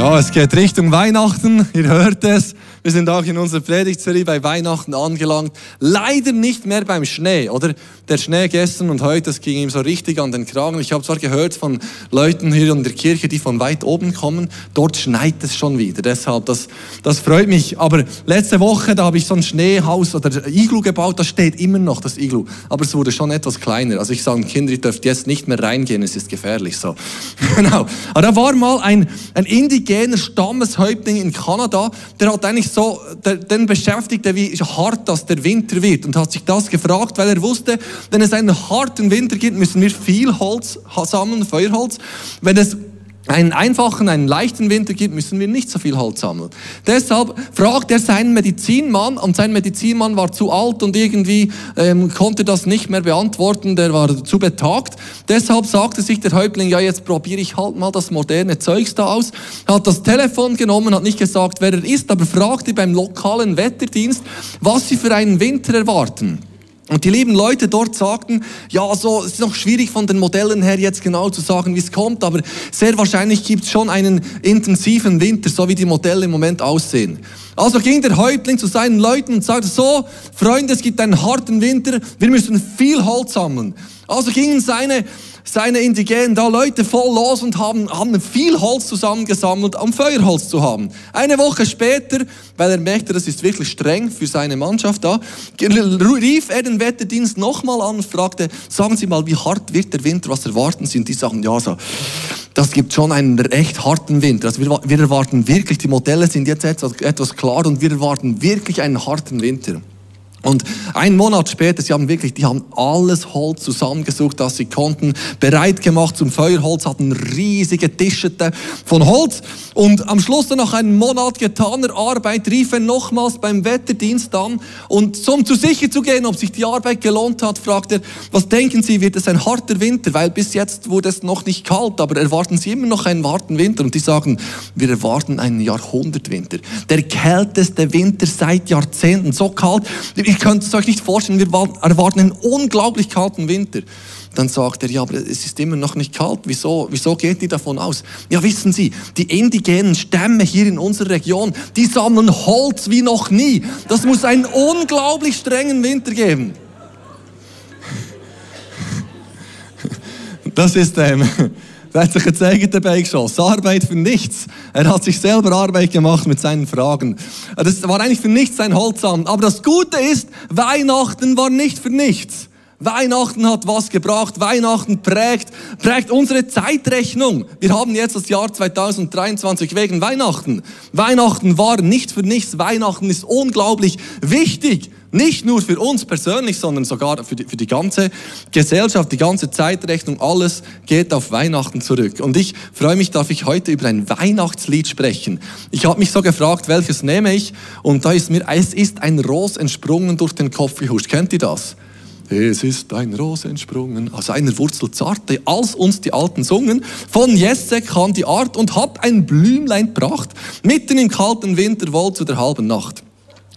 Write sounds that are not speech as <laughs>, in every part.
Ja, es geht Richtung Weihnachten. Ihr hört es. Wir sind auch in unserer Predigtserie bei Weihnachten angelangt. Leider nicht mehr beim Schnee, oder? Der Schnee gestern und heute, das ging ihm so richtig an den Kragen. Ich habe zwar gehört von Leuten hier in der Kirche, die von weit oben kommen, dort schneit es schon wieder. Deshalb, das, das freut mich. Aber letzte Woche, da habe ich so ein Schneehaus oder Iglu gebaut, das steht immer noch, das Iglu. Aber es wurde schon etwas kleiner. Also ich sage, Kinder, ihr dürft jetzt nicht mehr reingehen, es ist gefährlich so. <laughs> genau. Aber da war mal ein, ein indigener Stammeshäuptling in Kanada, der hat eigentlich so, der, den beschäftigte, wie hart das der Winter wird und hat sich das gefragt, weil er wusste, wenn es einen harten Winter gibt, müssen wir viel Holz sammeln, Feuerholz. Wenn es einen einfachen, einen leichten Winter gibt, müssen wir nicht so viel Holz sammeln. Deshalb fragt er seinen Medizinmann und sein Medizinmann war zu alt und irgendwie ähm, konnte das nicht mehr beantworten, der war zu betagt. Deshalb sagte sich der Häuptling, ja jetzt probiere ich halt mal das moderne Zeugs da aus, hat das Telefon genommen, hat nicht gesagt, wer er ist, aber fragte beim lokalen Wetterdienst, was sie für einen Winter erwarten. Und die lieben Leute dort sagten, ja, so, es ist noch schwierig von den Modellen her jetzt genau zu sagen, wie es kommt, aber sehr wahrscheinlich gibt es schon einen intensiven Winter, so wie die Modelle im Moment aussehen. Also ging der Häuptling zu seinen Leuten und sagte, so, Freunde, es gibt einen harten Winter, wir müssen viel Holz sammeln. Also gingen seine seine Indigenen da Leute voll los und haben, haben viel Holz zusammengesammelt, um Feuerholz zu haben. Eine Woche später, weil er merkte, das ist wirklich streng für seine Mannschaft da, rief er den Wetterdienst nochmal an und fragte, sagen Sie mal, wie hart wird der Winter, was erwarten Sie? Und die sagen, ja, so, das gibt schon einen recht harten Winter. Also wir, wir erwarten wirklich, die Modelle sind jetzt etwas, etwas klar und wir erwarten wirklich einen harten Winter. Und einen Monat später, sie haben wirklich, die haben alles Holz zusammengesucht, das sie konnten, bereit gemacht zum Feuerholz, hatten riesige Tischete von Holz. Und am Schluss nach einem Monat getaner Arbeit rief er nochmals beim Wetterdienst an und um zu sicher zu gehen, ob sich die Arbeit gelohnt hat, fragt er, was denken Sie, wird es ein harter Winter? Weil bis jetzt wurde es noch nicht kalt, aber erwarten Sie immer noch einen harten Winter? Und die sagen, wir erwarten einen Jahrhundertwinter. Der kälteste Winter seit Jahrzehnten, so kalt ihr könnt es euch nicht vorstellen, wir erwarten einen unglaublich kalten Winter. Dann sagt er, ja, aber es ist immer noch nicht kalt. Wieso, wieso geht ihr davon aus? Ja, wissen Sie, die indigenen Stämme hier in unserer Region, die sammeln Holz wie noch nie. Das muss einen unglaublich strengen Winter geben. Das ist, ähm, er hat sich jetzt eigene dabei geschossen. Arbeit für nichts. Er hat sich selber Arbeit gemacht mit seinen Fragen. Das war eigentlich für nichts sein Holzamt. Aber das Gute ist, Weihnachten war nicht für nichts. Weihnachten hat was gebracht. Weihnachten prägt, prägt unsere Zeitrechnung. Wir haben jetzt das Jahr 2023 wegen Weihnachten. Weihnachten war nicht für nichts. Weihnachten ist unglaublich wichtig. Nicht nur für uns persönlich, sondern sogar für die, für die ganze Gesellschaft, die ganze Zeitrechnung, alles geht auf Weihnachten zurück. Und ich freue mich, darf ich heute über ein Weihnachtslied sprechen. Ich habe mich so gefragt, welches nehme ich? Und da ist mir, es ist ein Ros entsprungen durch den Kopf gehuscht. Kennt ihr das? Es ist ein Ros entsprungen aus einer Wurzel zarte, als uns die Alten sungen. Von Jesse kam die Art und hat ein Blümlein pracht, mitten im kalten Winter wohl zu der halben Nacht.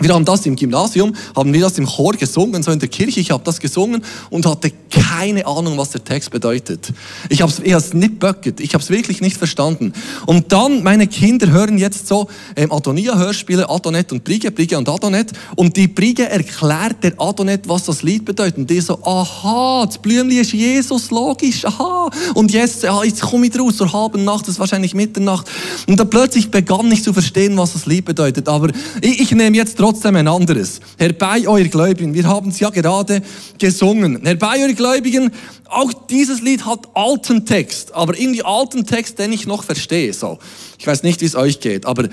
Wir haben das im Gymnasium, haben wir das im Chor gesungen, so in der Kirche. Ich habe das gesungen und hatte keine Ahnung, was der Text bedeutet. Ich habe es nicht böcket, ich habe es wirklich nicht verstanden. Und dann, meine Kinder hören jetzt so ähm, Adonia-Hörspiele, Adonet und Brige, Brige und Adonet. Und die Brige erklärt der Adonet, was das Lied bedeutet. Und die so, aha, das Blümli ist Jesus, logisch, aha. Und jetzt, ah, jetzt komme ich raus zur halben Nacht, das ist wahrscheinlich Mitternacht. Und dann plötzlich begann ich zu verstehen, was das Lied bedeutet. Aber ich, ich nehme jetzt trotzdem ein anderes. Herbei, euer Gläubigen, wir haben es ja gerade gesungen. Herbei, euer Gläubigen, auch dieses Lied hat alten Text, aber irgendwie alten Text, den ich noch verstehe. So. Ich weiß nicht, wie es euch geht, aber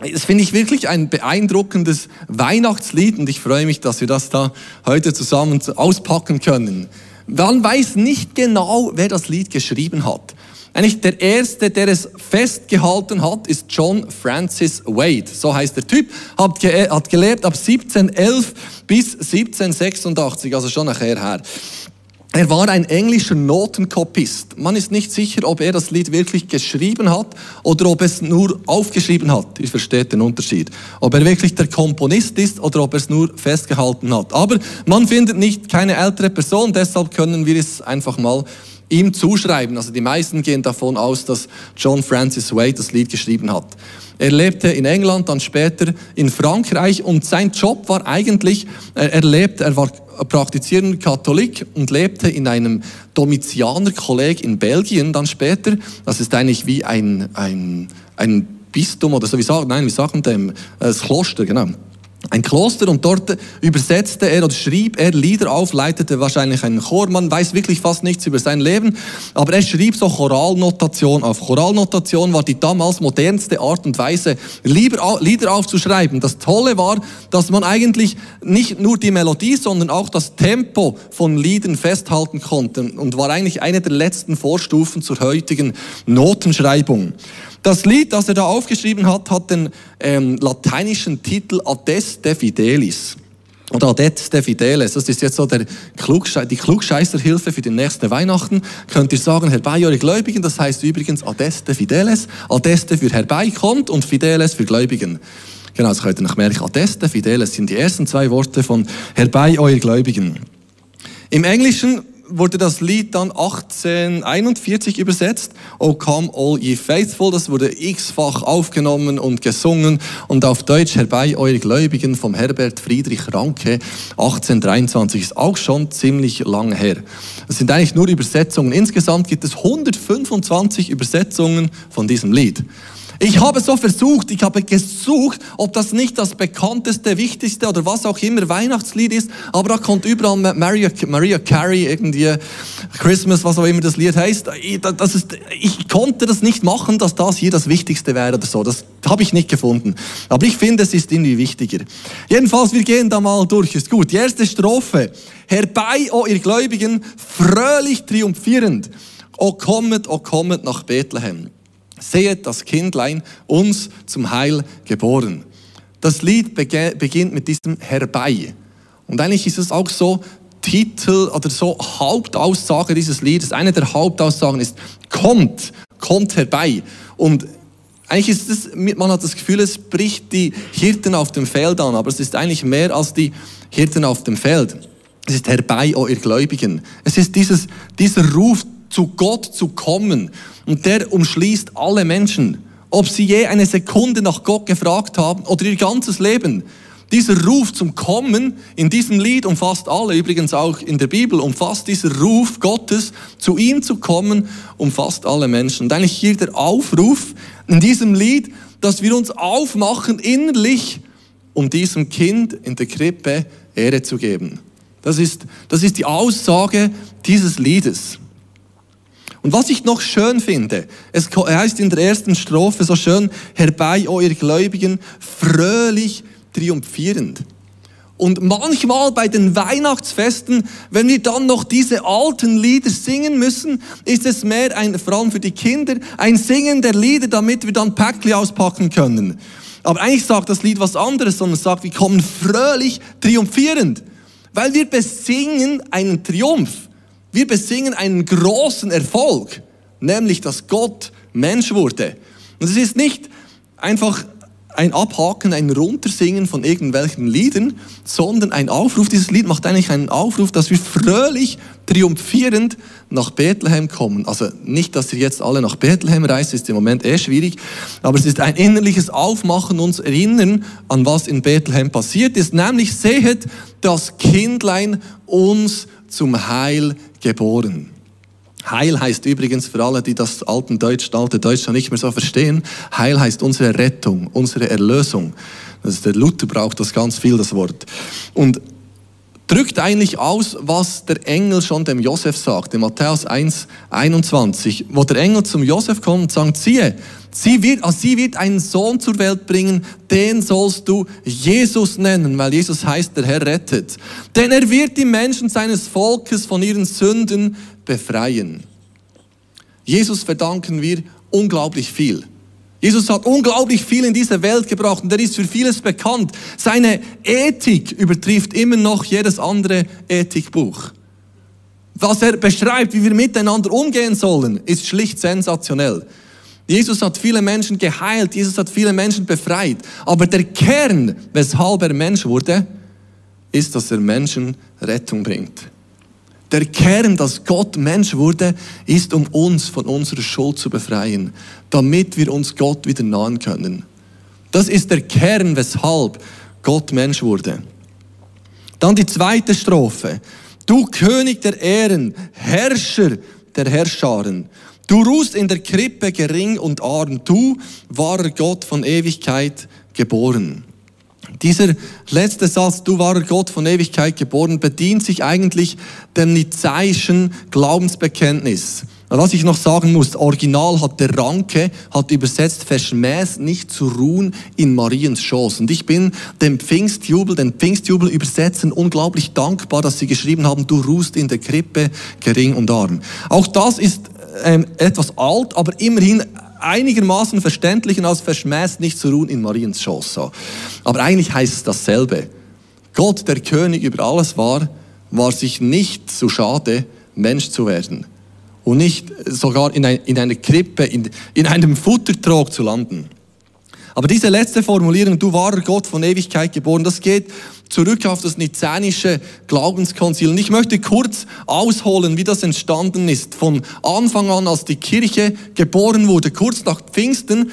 das finde ich wirklich ein beeindruckendes Weihnachtslied und ich freue mich, dass wir das da heute zusammen auspacken können. Man weiß nicht genau, wer das Lied geschrieben hat. Eigentlich der erste, der es festgehalten hat, ist John Francis Wade. So heißt der Typ. Hat, ge hat gelebt ab 1711 bis 1786, also schon nachher her. Er war ein englischer Notenkopist. Man ist nicht sicher, ob er das Lied wirklich geschrieben hat oder ob es nur aufgeschrieben hat. Ihr versteht den Unterschied. Ob er wirklich der Komponist ist oder ob er es nur festgehalten hat. Aber man findet nicht keine ältere Person, deshalb können wir es einfach mal ihm zuschreiben. Also die meisten gehen davon aus, dass John Francis Wade das Lied geschrieben hat. Er lebte in England, dann später in Frankreich und sein Job war eigentlich, äh, er lebte, er war praktizierender Katholik und lebte in einem Domitianerkolleg in Belgien dann später. Das ist eigentlich wie ein, ein, ein Bistum oder so, wie sagen, nein, wie sagen dem, äh, das Kloster, genau ein Kloster und dort übersetzte er oder schrieb er Lieder auf, leitete wahrscheinlich einen Chor. Man weiß wirklich fast nichts über sein Leben, aber er schrieb so Choralnotation auf. Choralnotation war die damals modernste Art und Weise, Lieder aufzuschreiben. Das Tolle war, dass man eigentlich nicht nur die Melodie, sondern auch das Tempo von Liedern festhalten konnte und war eigentlich eine der letzten Vorstufen zur heutigen Notenschreibung. Das Lied, das er da aufgeschrieben hat, hat den ähm, lateinischen Titel Adeste Fidelis. Oder Adeste Fideles, das ist jetzt so der Klugschei die Klugscheißerhilfe für den nächsten Weihnachten. Könnt ihr sagen, herbei eure Gläubigen, das heißt übrigens Adeste Fideles. Adeste für herbeikommt und Fideles für Gläubigen. Genau, das könnt ihr noch merken. Adeste Fideles sind die ersten zwei Worte von herbei eure Gläubigen. Im Englischen wurde das Lied dann 1841 übersetzt. Oh come all ye faithful. Das wurde x-fach aufgenommen und gesungen und auf Deutsch herbei eure Gläubigen vom Herbert Friedrich Ranke 1823. Ist auch schon ziemlich lange her. Das sind eigentlich nur Übersetzungen. Insgesamt gibt es 125 Übersetzungen von diesem Lied. Ich habe so versucht, ich habe gesucht, ob das nicht das bekannteste, wichtigste oder was auch immer Weihnachtslied ist, aber da kommt überall Maria, Maria Carey, irgendwie Christmas, was auch immer das Lied heißt. Das ist, ich konnte das nicht machen, dass das hier das Wichtigste wäre oder so. Das habe ich nicht gefunden. Aber ich finde, es ist irgendwie wichtiger. Jedenfalls, wir gehen da mal durch. Ist gut. Die erste Strophe. Herbei, o ihr Gläubigen, fröhlich triumphierend. O kommet, o kommet nach Bethlehem. Sehet das Kindlein uns zum Heil geboren. Das Lied beginnt mit diesem Herbei. Und eigentlich ist es auch so Titel oder so Hauptaussage dieses Liedes. Eine der Hauptaussagen ist, kommt, kommt herbei. Und eigentlich ist es, man hat das Gefühl, es bricht die Hirten auf dem Feld an, aber es ist eigentlich mehr als die Hirten auf dem Feld. Es ist herbei, o oh ihr Gläubigen. Es ist dieses, dieser Ruf, zu Gott zu kommen. Und der umschließt alle Menschen. Ob sie je eine Sekunde nach Gott gefragt haben oder ihr ganzes Leben. Dieser Ruf zum Kommen in diesem Lied umfasst alle, übrigens auch in der Bibel, umfasst dieser Ruf Gottes, zu ihm zu kommen, umfasst alle Menschen. Und eigentlich hier der Aufruf in diesem Lied, dass wir uns aufmachen innerlich, um diesem Kind in der Krippe Ehre zu geben. Das ist, das ist die Aussage dieses Liedes. Und was ich noch schön finde, es heißt in der ersten Strophe so schön, herbei, o ihr Gläubigen, fröhlich triumphierend. Und manchmal bei den Weihnachtsfesten, wenn wir dann noch diese alten Lieder singen müssen, ist es mehr ein, vor allem für die Kinder, ein Singen der Lieder, damit wir dann Päckli auspacken können. Aber eigentlich sagt das Lied was anderes, sondern sagt, wir kommen fröhlich triumphierend, weil wir besingen einen Triumph. Wir besingen einen großen Erfolg, nämlich dass Gott Mensch wurde. Und es ist nicht einfach ein Abhaken, ein Runtersingen von irgendwelchen Liedern, sondern ein Aufruf. Dieses Lied macht eigentlich einen Aufruf, dass wir fröhlich, triumphierend nach Bethlehem kommen. Also nicht, dass ihr jetzt alle nach Bethlehem reist, ist im Moment eh schwierig, aber es ist ein innerliches Aufmachen, uns erinnern an was in Bethlehem passiert ist, nämlich sehet das Kindlein uns zum Heil geboren. Heil heißt übrigens für alle, die das alten Deutsch, alte Deutsch noch nicht mehr so verstehen, Heil heißt unsere Rettung, unsere Erlösung. Das der Luther braucht das ganz viel, das Wort. Und drückt eigentlich aus, was der Engel schon dem Josef sagt, in Matthäus 1, 21, wo der Engel zum Josef kommt und sagt, siehe, sie wird, also sie wird einen Sohn zur Welt bringen, den sollst du Jesus nennen, weil Jesus heißt, der Herr rettet. Denn er wird die Menschen seines Volkes von ihren Sünden befreien. Jesus verdanken wir unglaublich viel. Jesus hat unglaublich viel in diese Welt gebracht und er ist für vieles bekannt. Seine Ethik übertrifft immer noch jedes andere Ethikbuch. Was er beschreibt, wie wir miteinander umgehen sollen, ist schlicht sensationell. Jesus hat viele Menschen geheilt, Jesus hat viele Menschen befreit. Aber der Kern, weshalb er Mensch wurde, ist, dass er Menschen Rettung bringt. Der Kern, dass Gott Mensch wurde, ist, um uns von unserer Schuld zu befreien, damit wir uns Gott wieder nahen können. Das ist der Kern, weshalb Gott Mensch wurde. Dann die zweite Strophe. Du König der Ehren, Herrscher der Herrscharen. Du ruhst in der Krippe gering und arm. Du, wahrer Gott von Ewigkeit geboren. Dieser letzte Satz, du wahrer Gott von Ewigkeit geboren, bedient sich eigentlich dem nizäischen Glaubensbekenntnis. Was ich noch sagen muss, original hat der Ranke, hat übersetzt, verschmäß nicht zu ruhen in Mariens Schoß. Und ich bin dem Pfingstjubel, den Pfingstjubel übersetzen unglaublich dankbar, dass sie geschrieben haben, du ruhst in der Krippe gering und arm. Auch das ist ähm, etwas alt, aber immerhin einigermaßen verständlich und als verschmäßt nicht zu ruhen in Mariens Schoß. So. Aber eigentlich heißt es dasselbe. Gott, der König über alles war, war sich nicht zu schade, Mensch zu werden und nicht sogar in, ein, in einer Krippe, in, in einem Futtertrog zu landen. Aber diese letzte Formulierung, du wahrer Gott von Ewigkeit geboren, das geht zurück auf das nizänische Glaubenskonzil. Und ich möchte kurz ausholen, wie das entstanden ist. Von Anfang an, als die Kirche geboren wurde, kurz nach Pfingsten,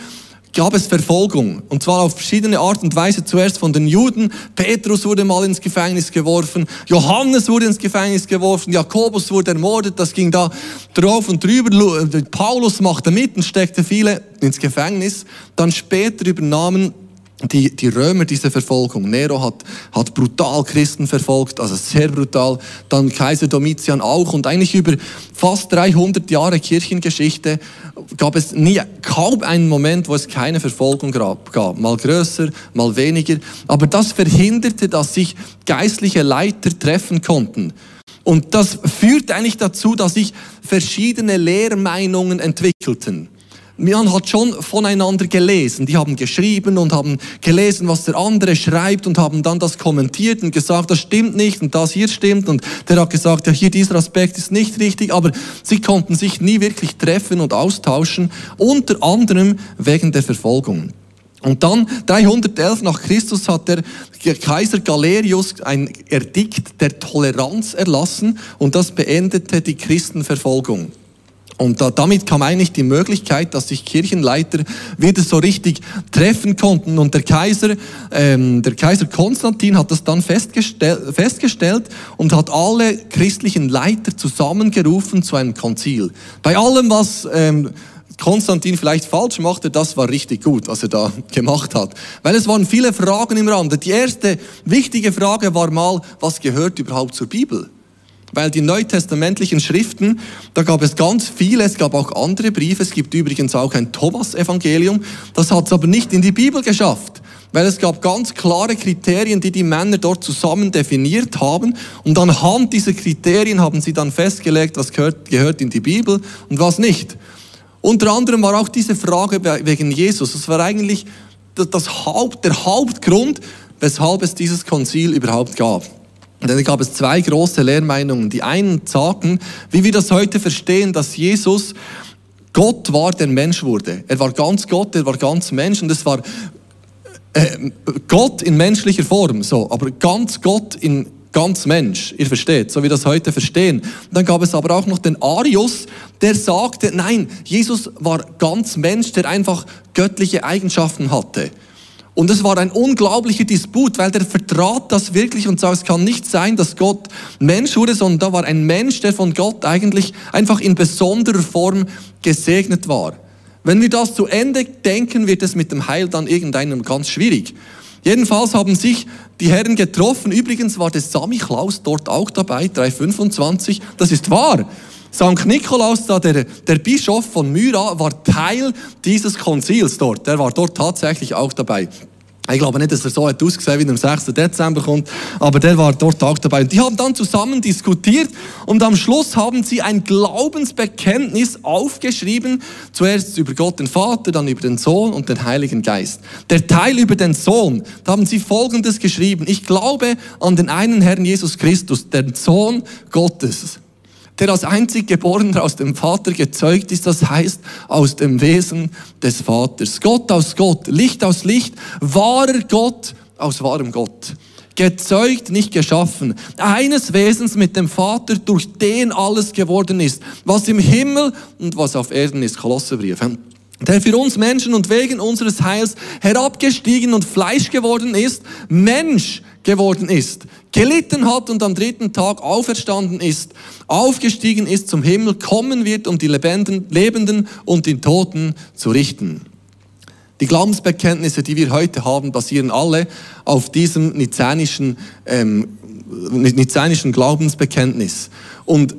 gab es Verfolgung. Und zwar auf verschiedene Art und Weise. Zuerst von den Juden. Petrus wurde mal ins Gefängnis geworfen. Johannes wurde ins Gefängnis geworfen. Jakobus wurde ermordet. Das ging da drauf und drüber. Äh, Paulus machte mit und steckte viele ins Gefängnis. Dann später übernahmen die, die Römer diese Verfolgung. Nero hat, hat brutal Christen verfolgt, also sehr brutal. Dann Kaiser Domitian auch. Und eigentlich über fast 300 Jahre Kirchengeschichte gab es nie, kaum einen Moment, wo es keine Verfolgung gab. Mal größer, mal weniger. Aber das verhinderte, dass sich geistliche Leiter treffen konnten. Und das führt eigentlich dazu, dass sich verschiedene Lehrmeinungen entwickelten. Man hat schon voneinander gelesen. Die haben geschrieben und haben gelesen, was der andere schreibt und haben dann das kommentiert und gesagt, das stimmt nicht und das hier stimmt und der hat gesagt, ja hier dieser Aspekt ist nicht richtig, aber sie konnten sich nie wirklich treffen und austauschen, unter anderem wegen der Verfolgung. Und dann 311 nach Christus hat der Kaiser Galerius ein Erdikt der Toleranz erlassen und das beendete die Christenverfolgung. Und da, damit kam eigentlich die Möglichkeit, dass sich Kirchenleiter wieder so richtig treffen konnten. Und der Kaiser, ähm, der Kaiser Konstantin hat das dann festgestell, festgestellt und hat alle christlichen Leiter zusammengerufen zu einem Konzil. Bei allem, was ähm, Konstantin vielleicht falsch machte, das war richtig gut, was er da <laughs> gemacht hat. Weil es waren viele Fragen im Rande. Die erste wichtige Frage war mal, was gehört überhaupt zur Bibel? Weil die neutestamentlichen Schriften, da gab es ganz viele, es gab auch andere Briefe, es gibt übrigens auch ein Thomas-Evangelium, das hat es aber nicht in die Bibel geschafft. Weil es gab ganz klare Kriterien, die die Männer dort zusammen definiert haben. Und anhand dieser Kriterien haben sie dann festgelegt, was gehört, gehört in die Bibel und was nicht. Unter anderem war auch diese Frage wegen Jesus. Das war eigentlich das Haupt, der Hauptgrund, weshalb es dieses Konzil überhaupt gab. Dann gab es zwei große Lehrmeinungen. Die einen sagten, wie wir das heute verstehen, dass Jesus Gott war, der Mensch wurde. Er war ganz Gott, er war ganz Mensch und es war äh, Gott in menschlicher Form, so, aber ganz Gott in ganz Mensch. Ihr versteht, so wie wir das heute verstehen. Dann gab es aber auch noch den Arius, der sagte, nein, Jesus war ganz Mensch, der einfach göttliche Eigenschaften hatte. Und es war ein unglaublicher Disput, weil der vertrat das wirklich und sagt, es kann nicht sein, dass Gott Mensch wurde, sondern da war ein Mensch, der von Gott eigentlich einfach in besonderer Form gesegnet war. Wenn wir das zu Ende denken, wird es mit dem Heil dann irgendeinem ganz schwierig. Jedenfalls haben sich die Herren getroffen. Übrigens war der Sami Klaus dort auch dabei, 325. Das ist wahr. St. Nikolaus, da der, der Bischof von Myra, war Teil dieses Konzils dort. Der war dort tatsächlich auch dabei. Ich glaube nicht, dass er so hat ausgesehen, wie er am 6. Dezember kommt, aber der war dort auch dabei. Und die haben dann zusammen diskutiert und am Schluss haben sie ein Glaubensbekenntnis aufgeschrieben. Zuerst über Gott den Vater, dann über den Sohn und den Heiligen Geist. Der Teil über den Sohn, da haben sie Folgendes geschrieben. Ich glaube an den einen Herrn Jesus Christus, den Sohn Gottes der als einzig Geborener aus dem Vater gezeugt ist, das heißt aus dem Wesen des Vaters. Gott aus Gott, Licht aus Licht, wahrer Gott aus wahrem Gott. gezeugt, nicht geschaffen, eines Wesens mit dem Vater, durch den alles geworden ist, was im Himmel und was auf Erden ist. Kolosserbrief der für uns Menschen und wegen unseres Heils herabgestiegen und Fleisch geworden ist, Mensch geworden ist, gelitten hat und am dritten Tag auferstanden ist, aufgestiegen ist zum Himmel, kommen wird, um die Lebenden und die Toten zu richten. Die Glaubensbekenntnisse, die wir heute haben, basieren alle auf diesem nizänischen, ähm, nizänischen Glaubensbekenntnis. Und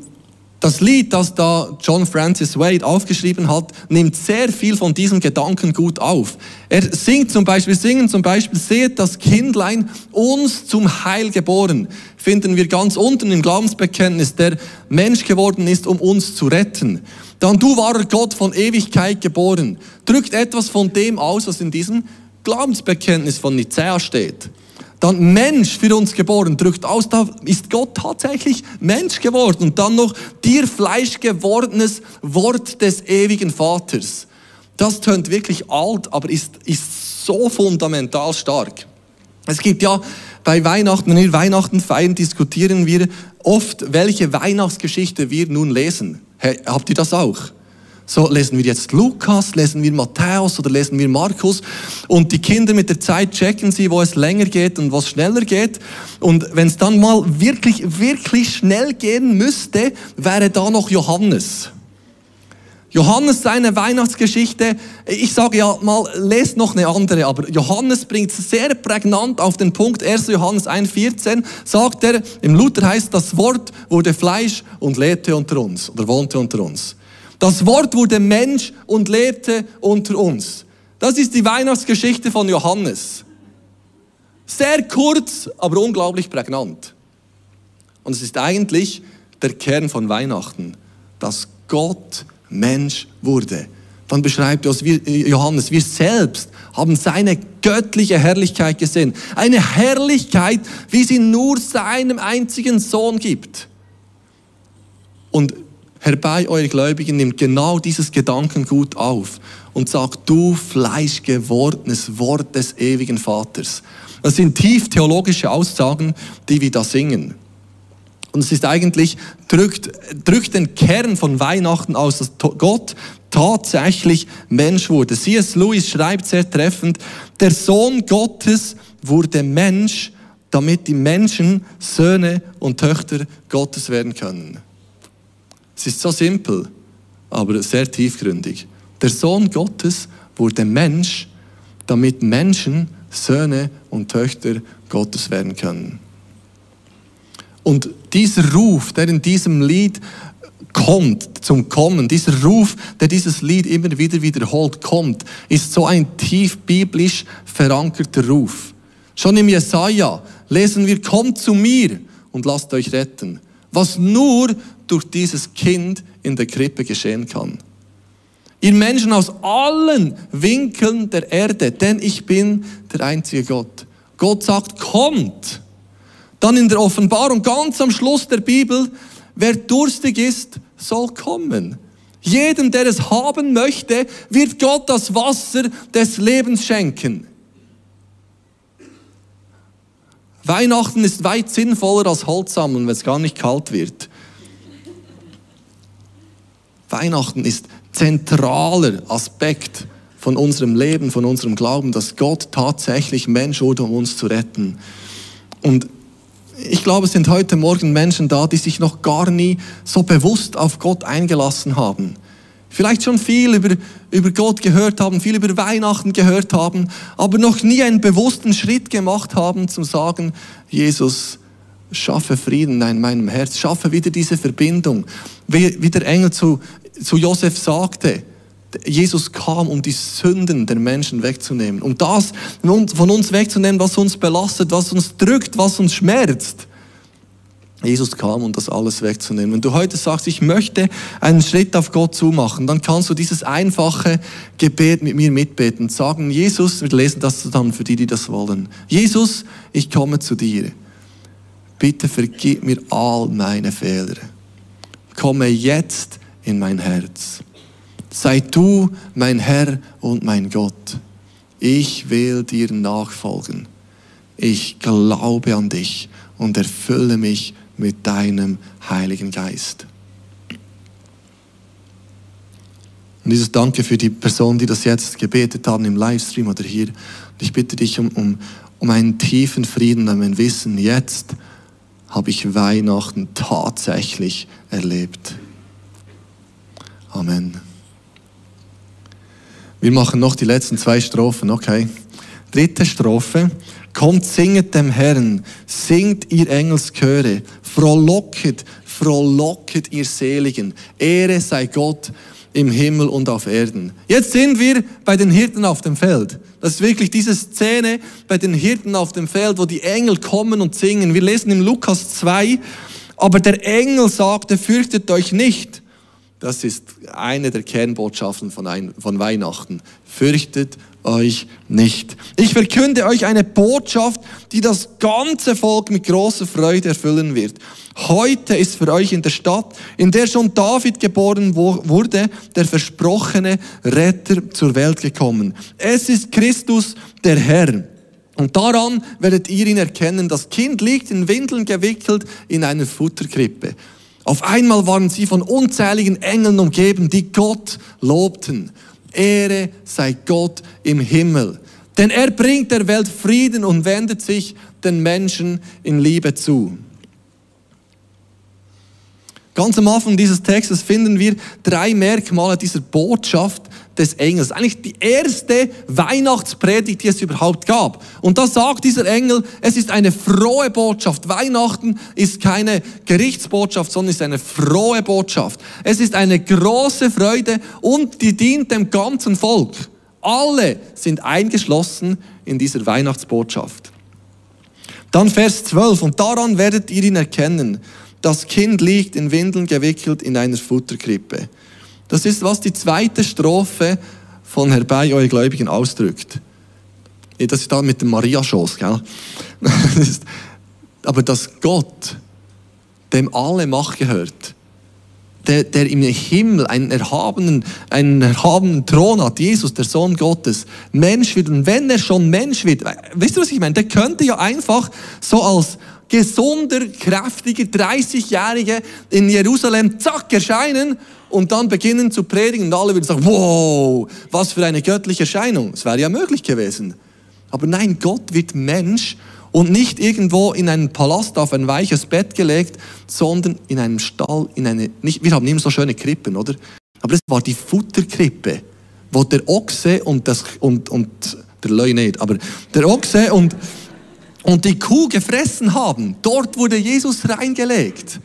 das Lied, das da John Francis Wade aufgeschrieben hat, nimmt sehr viel von diesem Gedanken gut auf. Er singt zum Beispiel, singen zum Beispiel, seht das Kindlein uns zum Heil geboren. Finden wir ganz unten im Glaubensbekenntnis, der Mensch geworden ist, um uns zu retten. Dann du wahrer Gott von Ewigkeit geboren. Drückt etwas von dem aus, was in diesem Glaubensbekenntnis von Nicea steht dann Mensch für uns geboren, drückt aus, da ist Gott tatsächlich Mensch geworden. Und dann noch dir Fleisch gewordenes Wort des ewigen Vaters. Das tönt wirklich alt, aber ist, ist so fundamental stark. Es gibt ja bei Weihnachten, wenn wir Weihnachten feiern, diskutieren wir oft, welche Weihnachtsgeschichte wir nun lesen. Hey, habt ihr das auch? So lesen wir jetzt Lukas, lesen wir Matthäus oder lesen wir Markus und die Kinder mit der Zeit checken sie, wo es länger geht und was schneller geht. Und wenn es dann mal wirklich, wirklich schnell gehen müsste, wäre da noch Johannes. Johannes seine Weihnachtsgeschichte, ich sage ja mal, lest noch eine andere, aber Johannes bringt es sehr prägnant auf den Punkt, 1. Johannes 1,14 sagt er, im Luther heißt, das Wort wurde Fleisch und lebte unter uns oder wohnte unter uns. Das Wort wurde Mensch und lebte unter uns. Das ist die Weihnachtsgeschichte von Johannes. Sehr kurz, aber unglaublich prägnant. Und es ist eigentlich der Kern von Weihnachten, dass Gott Mensch wurde. Dann beschreibt Johannes, wir selbst haben seine göttliche Herrlichkeit gesehen. Eine Herrlichkeit, wie sie nur seinem einzigen Sohn gibt. Und herbei, eure Gläubigen, nimmt genau dieses Gedankengut auf und sagt, du fleischgewordenes Wort des ewigen Vaters. Das sind tief theologische Aussagen, die wir da singen. Und es ist eigentlich, drückt, drückt den Kern von Weihnachten aus, dass Gott tatsächlich Mensch wurde. C.S. Lewis schreibt sehr treffend, der Sohn Gottes wurde Mensch, damit die Menschen Söhne und Töchter Gottes werden können. Es ist so simpel, aber sehr tiefgründig. Der Sohn Gottes wurde Mensch, damit Menschen Söhne und Töchter Gottes werden können. Und dieser Ruf, der in diesem Lied kommt, zum Kommen, dieser Ruf, der dieses Lied immer wieder wiederholt, kommt, ist so ein tief biblisch verankerter Ruf. Schon im Jesaja lesen wir, kommt zu mir und lasst euch retten. Was nur durch dieses Kind in der Krippe geschehen kann. Ihr Menschen aus allen Winkeln der Erde, denn ich bin der einzige Gott. Gott sagt, kommt. Dann in der Offenbarung, ganz am Schluss der Bibel, wer durstig ist, soll kommen. Jedem, der es haben möchte, wird Gott das Wasser des Lebens schenken. Weihnachten ist weit sinnvoller als Holzsammeln, wenn es gar nicht kalt wird. Weihnachten ist zentraler Aspekt von unserem Leben, von unserem Glauben, dass Gott tatsächlich Mensch wurde, um uns zu retten. Und ich glaube, es sind heute Morgen Menschen da, die sich noch gar nie so bewusst auf Gott eingelassen haben. Vielleicht schon viel über, über Gott gehört haben, viel über Weihnachten gehört haben, aber noch nie einen bewussten Schritt gemacht haben, zum sagen, Jesus, schaffe Frieden in meinem Herz, schaffe wieder diese Verbindung. Wie, wie der Engel zu zu Josef sagte, Jesus kam, um die Sünden der Menschen wegzunehmen, um das von uns wegzunehmen, was uns belastet, was uns drückt, was uns schmerzt. Jesus kam, um das alles wegzunehmen. Wenn du heute sagst, ich möchte einen Schritt auf Gott zumachen, dann kannst du dieses einfache Gebet mit mir mitbeten. Sagen, Jesus, wir lesen das zusammen für die, die das wollen. Jesus, ich komme zu dir. Bitte vergib mir all meine Fehler. Komme jetzt in mein Herz. Sei du mein Herr und mein Gott. Ich will dir nachfolgen. ich glaube an dich und erfülle mich mit deinem Heiligen Geist. Und dieses Danke für die Personen, die das jetzt gebetet haben im Livestream oder hier. Und ich bitte dich um, um, um einen tiefen Frieden, um ein Wissen, jetzt habe ich Weihnachten tatsächlich erlebt. Amen. Wir machen noch die letzten zwei Strophen, okay? Dritte Strophe. Kommt, singet dem Herrn, singt ihr Engelschöre, frohlocket, frohlocket ihr Seligen. Ehre sei Gott im Himmel und auf Erden. Jetzt sind wir bei den Hirten auf dem Feld. Das ist wirklich diese Szene bei den Hirten auf dem Feld, wo die Engel kommen und singen. Wir lesen im Lukas 2, aber der Engel sagte, fürchtet euch nicht. Das ist eine der Kernbotschaften von, ein, von Weihnachten. Fürchtet euch nicht. Ich verkünde euch eine Botschaft, die das ganze Volk mit großer Freude erfüllen wird. Heute ist für euch in der Stadt, in der schon David geboren wurde, der versprochene Retter zur Welt gekommen. Es ist Christus, der Herr. Und daran werdet ihr ihn erkennen. Das Kind liegt in Windeln gewickelt in einer Futterkrippe. Auf einmal waren sie von unzähligen Engeln umgeben, die Gott lobten. Ehre sei Gott im Himmel. Denn er bringt der Welt Frieden und wendet sich den Menschen in Liebe zu. Ganz am Anfang dieses Textes finden wir drei Merkmale dieser Botschaft des Engels. Eigentlich die erste Weihnachtspredigt, die es überhaupt gab. Und da sagt dieser Engel, es ist eine frohe Botschaft. Weihnachten ist keine Gerichtsbotschaft, sondern ist eine frohe Botschaft. Es ist eine große Freude und die dient dem ganzen Volk. Alle sind eingeschlossen in dieser Weihnachtsbotschaft. Dann Vers 12, und daran werdet ihr ihn erkennen. Das Kind liegt in Windeln gewickelt in einer Futterkrippe. Das ist, was die zweite Strophe von Herbei eure Gläubigen ausdrückt. Das ist da mit dem Maria-Schoß, gell? <laughs> Aber dass Gott, dem alle Macht gehört, der, der im Himmel einen erhabenen, einen erhabenen Thron hat, Jesus, der Sohn Gottes, Mensch wird. Und wenn er schon Mensch wird, wisst ihr, was ich meine? Der könnte ja einfach so als, gesunder, kräftiger 30-Jährige in Jerusalem, zack, erscheinen und dann beginnen zu predigen und alle würden sagen, wow, was für eine göttliche Erscheinung. Es wäre ja möglich gewesen. Aber nein, Gott wird Mensch und nicht irgendwo in einen Palast auf ein weiches Bett gelegt, sondern in einem Stall, in eine, nicht, wir haben immer so schöne Krippen, oder? Aber das war die Futterkrippe, wo der Ochse und das, und, und der Löwe nicht, aber der Ochse und, und die Kuh gefressen haben. Dort wurde Jesus reingelegt.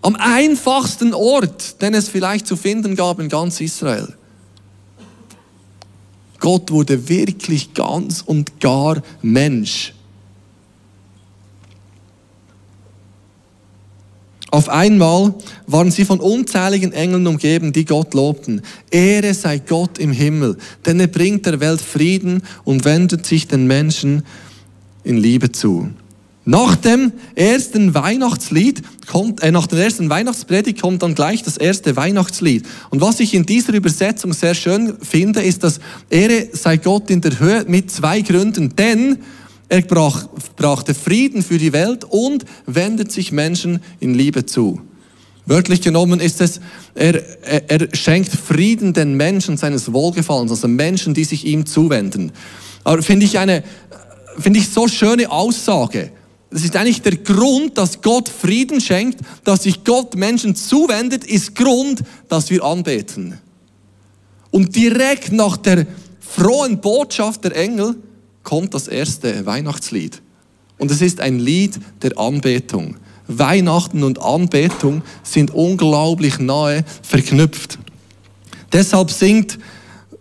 Am einfachsten Ort, den es vielleicht zu finden gab in ganz Israel. Gott wurde wirklich ganz und gar Mensch. Auf einmal waren sie von unzähligen Engeln umgeben, die Gott lobten. Ehre sei Gott im Himmel, denn er bringt der Welt Frieden und wendet sich den Menschen in Liebe zu. Nach dem ersten Weihnachtslied kommt, äh, nach der ersten Weihnachtspredigt kommt dann gleich das erste Weihnachtslied. Und was ich in dieser Übersetzung sehr schön finde, ist, dass Ehre sei Gott in der Höhe mit zwei Gründen. Denn er brach, brachte Frieden für die Welt und wendet sich Menschen in Liebe zu. Wörtlich genommen ist es, er, er, er schenkt Frieden den Menschen seines Wohlgefallens, also Menschen, die sich ihm zuwenden. Aber finde ich eine, finde ich so schöne Aussage. Das ist eigentlich der Grund, dass Gott Frieden schenkt, dass sich Gott Menschen zuwendet, ist Grund, dass wir anbeten. Und direkt nach der frohen Botschaft der Engel kommt das erste Weihnachtslied. Und es ist ein Lied der Anbetung. Weihnachten und Anbetung sind unglaublich nahe verknüpft. Deshalb singt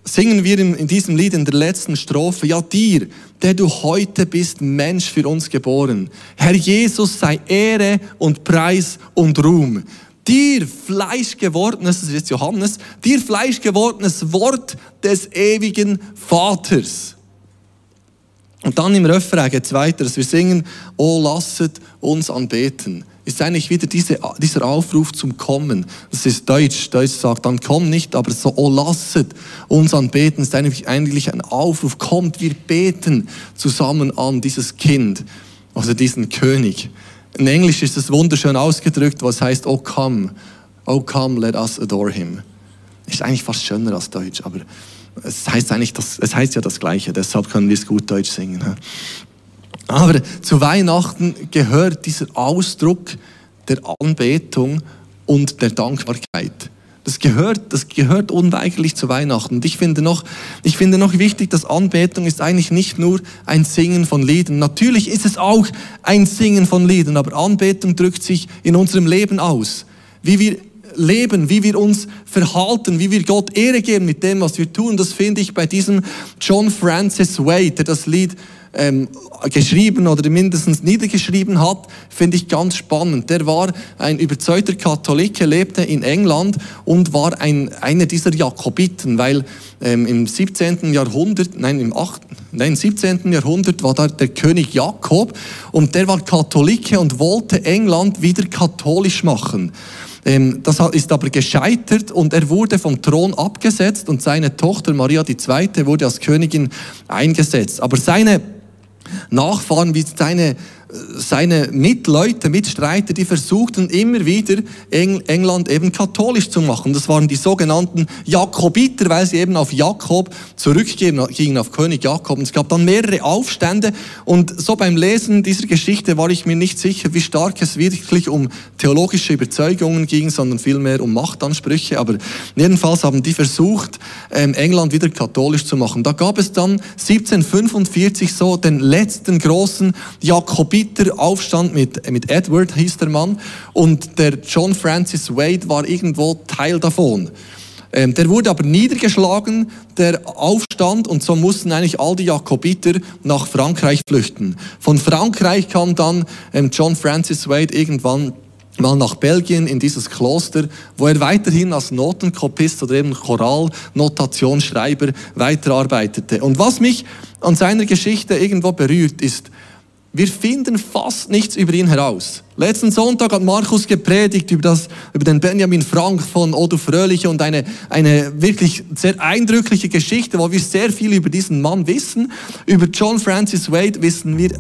singen wir in, diesem Lied in der letzten Strophe, ja dir, der du heute bist, Mensch für uns geboren. Herr Jesus sei Ehre und Preis und Ruhm. Dir Fleischgewordenes, das ist jetzt Johannes, dir Fleischgewordenes Wort des ewigen Vaters. Und dann im Refrain geht es weiter, dass wir singen, oh lasset uns anbeten. Ist eigentlich wieder diese, dieser Aufruf zum Kommen. Das ist Deutsch. Deutsch sagt dann komm nicht, aber so, oh lasset uns anbeten, ist eigentlich, eigentlich ein Aufruf. Kommt, wir beten zusammen an dieses Kind, also diesen König. In Englisch ist es wunderschön ausgedrückt, was heißt, oh come, oh come, let us adore him. Ist eigentlich fast schöner als Deutsch, aber es heißt eigentlich, das, es heißt ja das Gleiche, deshalb können wir es gut Deutsch singen. Aber zu Weihnachten gehört dieser Ausdruck der Anbetung und der Dankbarkeit. Das gehört, das gehört unweigerlich zu Weihnachten. Und ich finde noch, ich finde noch wichtig, dass Anbetung ist eigentlich nicht nur ein Singen von Liedern. Natürlich ist es auch ein Singen von Liedern, aber Anbetung drückt sich in unserem Leben aus. Wie wir leben, wie wir uns verhalten, wie wir Gott Ehre geben mit dem, was wir tun. Das finde ich bei diesem John Francis Wade, der das Lied ähm, geschrieben oder mindestens niedergeschrieben hat, finde ich ganz spannend. Der war ein überzeugter Katholik, lebte in England und war ein, einer dieser Jakobiten, weil ähm, im 17. Jahrhundert, nein, im 8., nein, im 17. Jahrhundert war da der König Jakob und der war Katholike und wollte England wieder katholisch machen. Ähm, das ist aber gescheitert und er wurde vom Thron abgesetzt und seine Tochter Maria II. wurde als Königin eingesetzt. Aber seine Nachfahren wie seine seine Mitleute, Mitstreiter, die versuchten immer wieder England eben katholisch zu machen. Das waren die sogenannten Jakobiter, weil sie eben auf Jakob zurückgingen, auf König Jakob. Und es gab dann mehrere Aufstände. Und so beim Lesen dieser Geschichte war ich mir nicht sicher, wie stark es wirklich um theologische Überzeugungen ging, sondern vielmehr um Machtansprüche. Aber jedenfalls haben die versucht, ähm, England wieder katholisch zu machen. Da gab es dann 1745 so den letzten großen Jakobiter Aufstand mit, mit Edward, hieß der Mann, und der John Francis Wade war irgendwo Teil davon. Ähm, der wurde aber niedergeschlagen, der Aufstand, und so mussten eigentlich all die Jakobiter nach Frankreich flüchten. Von Frankreich kam dann ähm, John Francis Wade irgendwann mal nach Belgien in dieses Kloster, wo er weiterhin als Notenkopist oder eben Choralnotationsschreiber weiterarbeitete. Und was mich an seiner Geschichte irgendwo berührt, ist, wir finden fast nichts über ihn heraus. Letzten Sonntag hat Markus gepredigt über, das, über den Benjamin Frank von Odo Fröhliche und eine, eine wirklich sehr eindrückliche Geschichte, wo wir sehr viel über diesen Mann wissen. Über John Francis Wade wissen wir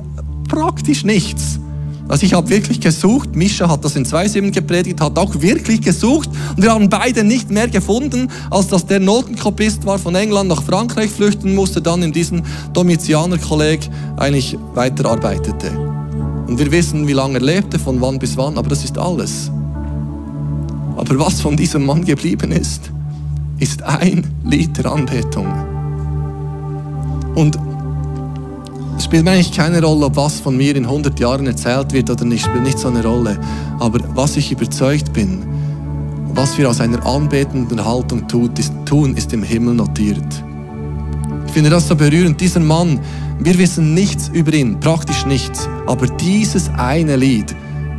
praktisch nichts. Also ich habe wirklich gesucht, Mischa hat das in zwei Silben gepredigt, hat auch wirklich gesucht und wir haben beide nicht mehr gefunden, als dass der Notenkopist war, von England nach Frankreich flüchten musste, dann in diesem Domitianer-Kolleg eigentlich weiterarbeitete. Und wir wissen, wie lange er lebte, von wann bis wann, aber das ist alles. Aber was von diesem Mann geblieben ist, ist ein Liter Anbetung. Und es spielt eigentlich keine Rolle, ob was von mir in 100 Jahren erzählt wird oder nicht, spielt nicht so eine Rolle. Aber was ich überzeugt bin, was wir aus einer anbetenden Haltung tun, ist im Himmel notiert. Ich finde das so berührend. Dieser Mann, wir wissen nichts über ihn, praktisch nichts. Aber dieses eine Lied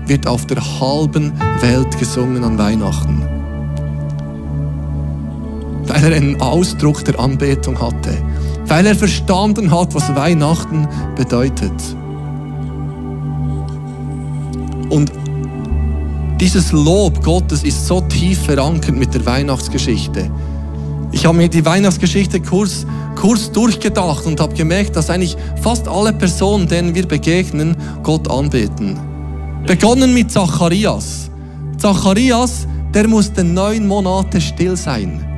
wird auf der halben Welt gesungen an Weihnachten. Weil er einen Ausdruck der Anbetung hatte weil er verstanden hat, was Weihnachten bedeutet. Und dieses Lob Gottes ist so tief verankert mit der Weihnachtsgeschichte. Ich habe mir die Weihnachtsgeschichte kurz, kurz durchgedacht und habe gemerkt, dass eigentlich fast alle Personen, denen wir begegnen, Gott anbeten. Begonnen mit Zacharias. Zacharias, der musste neun Monate still sein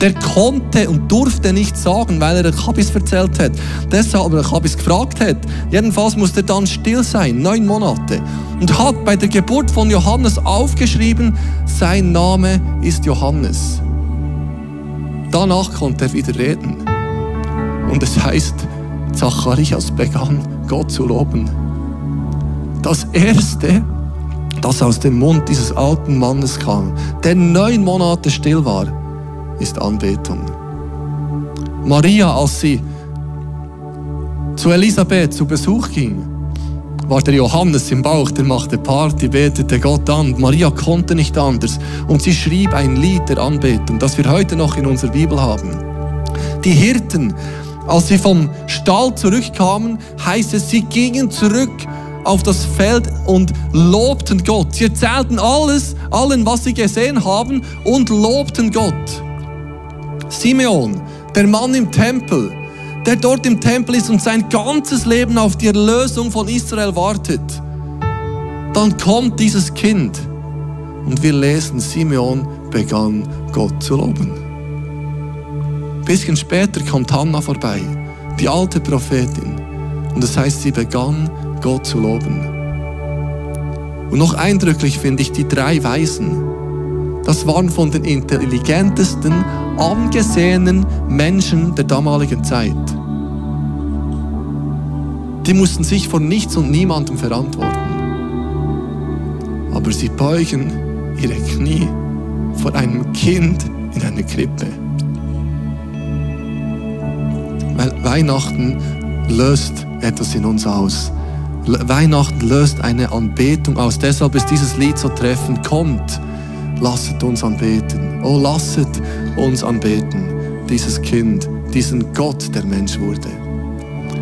der konnte und durfte nicht sagen, weil er den Kabis erzählt hat. Deshalb der Kabis gefragt hat. Jedenfalls musste er dann still sein, neun Monate. Und hat bei der Geburt von Johannes aufgeschrieben, sein Name ist Johannes. Danach konnte er wieder reden. Und es heißt, Zacharias begann Gott zu loben. Das Erste, das aus dem Mund dieses alten Mannes kam, der neun Monate still war, ist Anbetung. Maria, als sie zu Elisabeth zu Besuch ging, war der Johannes im Bauch, der machte Party, betete Gott an. Maria konnte nicht anders und sie schrieb ein Lied der Anbetung, das wir heute noch in unserer Bibel haben. Die Hirten Als sie vom Stall zurückkamen, heißt es, sie gingen zurück auf das Feld und lobten Gott. Sie erzählten alles, allen, was sie gesehen haben und lobten Gott. Simeon, der Mann im Tempel, der dort im Tempel ist und sein ganzes Leben auf die Erlösung von Israel wartet. Dann kommt dieses Kind und wir lesen, Simeon begann Gott zu loben. Ein bisschen später kommt Hannah vorbei, die alte Prophetin. Und das heißt, sie begann Gott zu loben. Und noch eindrücklich finde ich die drei Weisen. Das waren von den intelligentesten, angesehenen Menschen der damaligen Zeit. Die mussten sich vor nichts und niemandem verantworten. Aber sie beugen ihre Knie vor einem Kind in einer Krippe. Weil Weihnachten löst etwas in uns aus. Weihnachten löst eine Anbetung aus. Deshalb ist dieses Lied so treffend. Kommt, lasset uns anbeten. Oh, lasset uns anbeten. Dieses Kind, diesen Gott, der Mensch wurde.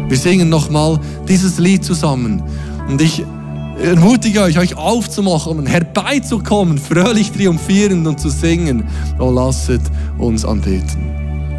Wir singen nochmal dieses Lied zusammen. Und ich ermutige euch, euch aufzumachen und herbeizukommen, fröhlich triumphierend und zu singen. Oh, lasset uns anbeten.